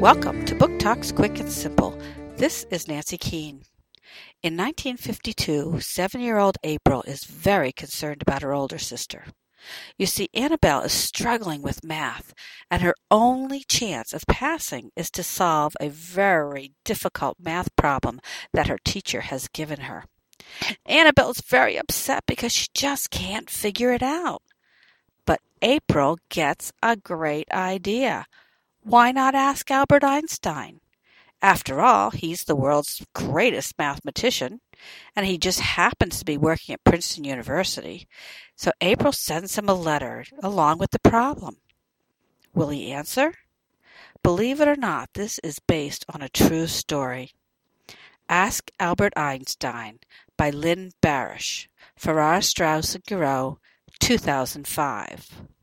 Welcome to Book Talks Quick and Simple. This is Nancy Keane. In 1952, seven year old April is very concerned about her older sister. You see, Annabelle is struggling with math, and her only chance of passing is to solve a very difficult math problem that her teacher has given her. Annabelle is very upset because she just can't figure it out. But April gets a great idea. Why not ask Albert Einstein? After all, he's the world's greatest mathematician, and he just happens to be working at Princeton University. So April sends him a letter along with the problem. Will he answer? Believe it or not, this is based on a true story. Ask Albert Einstein by Lynne Barasch, Farrar, Straus and Giroux, 2005.